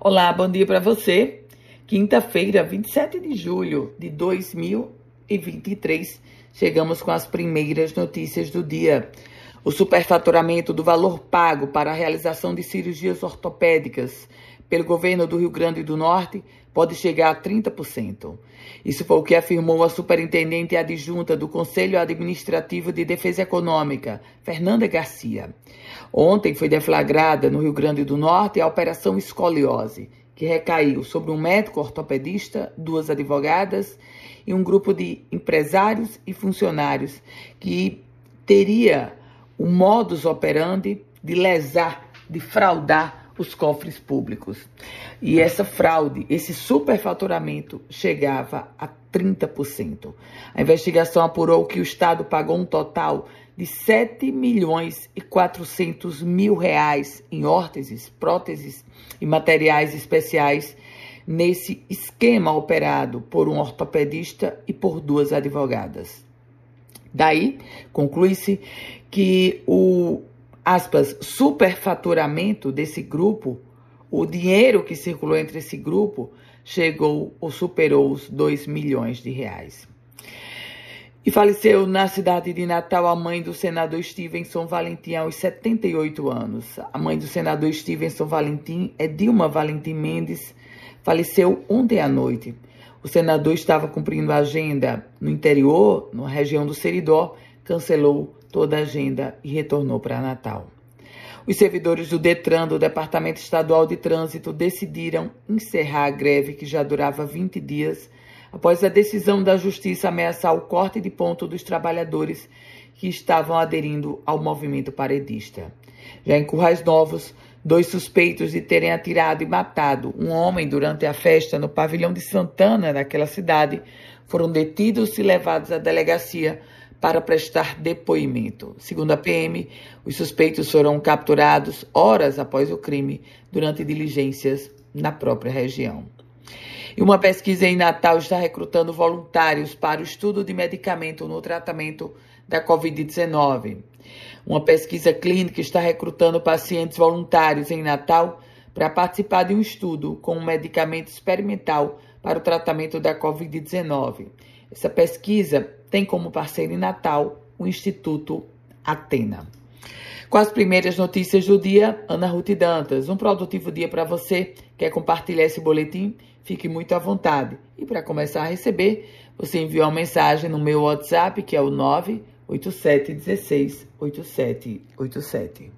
Olá, bom dia para você. Quinta-feira, 27 de julho de 2023, chegamos com as primeiras notícias do dia. O superfaturamento do valor pago para a realização de cirurgias ortopédicas pelo governo do Rio Grande do Norte pode chegar a 30%. Isso foi o que afirmou a superintendente adjunta do Conselho Administrativo de Defesa Econômica, Fernanda Garcia. Ontem foi deflagrada no Rio Grande do Norte a Operação Escoliose, que recaiu sobre um médico ortopedista, duas advogadas e um grupo de empresários e funcionários que teria o modus operandi de lesar, de fraudar os cofres públicos. E essa fraude, esse superfaturamento chegava a 30%. A investigação apurou que o Estado pagou um total de 7 milhões e 400 mil reais em órteses, próteses e materiais especiais nesse esquema operado por um ortopedista e por duas advogadas. Daí, conclui-se que o aspas, superfaturamento desse grupo, o dinheiro que circulou entre esse grupo chegou ou superou os 2 milhões de reais. E faleceu na cidade de Natal a mãe do senador Stevenson Valentim aos 78 anos. A mãe do senador Stevenson Valentim é Dilma Valentim Mendes, faleceu ontem à noite. O senador estava cumprindo a agenda no interior, na região do Seridó, cancelou toda a agenda e retornou para Natal. Os servidores do Detran, do Departamento Estadual de Trânsito, decidiram encerrar a greve que já durava 20 dias após a decisão da Justiça ameaçar o corte de ponto dos trabalhadores que estavam aderindo ao movimento paredista. Já em Currais Novos, dois suspeitos de terem atirado e matado um homem durante a festa no pavilhão de Santana, naquela cidade, foram detidos e levados à delegacia para prestar depoimento. Segundo a PM, os suspeitos foram capturados horas após o crime durante diligências na própria região. E uma pesquisa em Natal está recrutando voluntários para o estudo de medicamento no tratamento da Covid-19. Uma pesquisa clínica está recrutando pacientes voluntários em Natal para participar de um estudo com um medicamento experimental para o tratamento da Covid-19. Essa pesquisa tem como parceiro em Natal o Instituto Atena. Com as primeiras notícias do dia, Ana Ruth Dantas. Um produtivo dia para você. Quer compartilhar esse boletim? Fique muito à vontade. E para começar a receber, você envia uma mensagem no meu WhatsApp, que é o 987168787.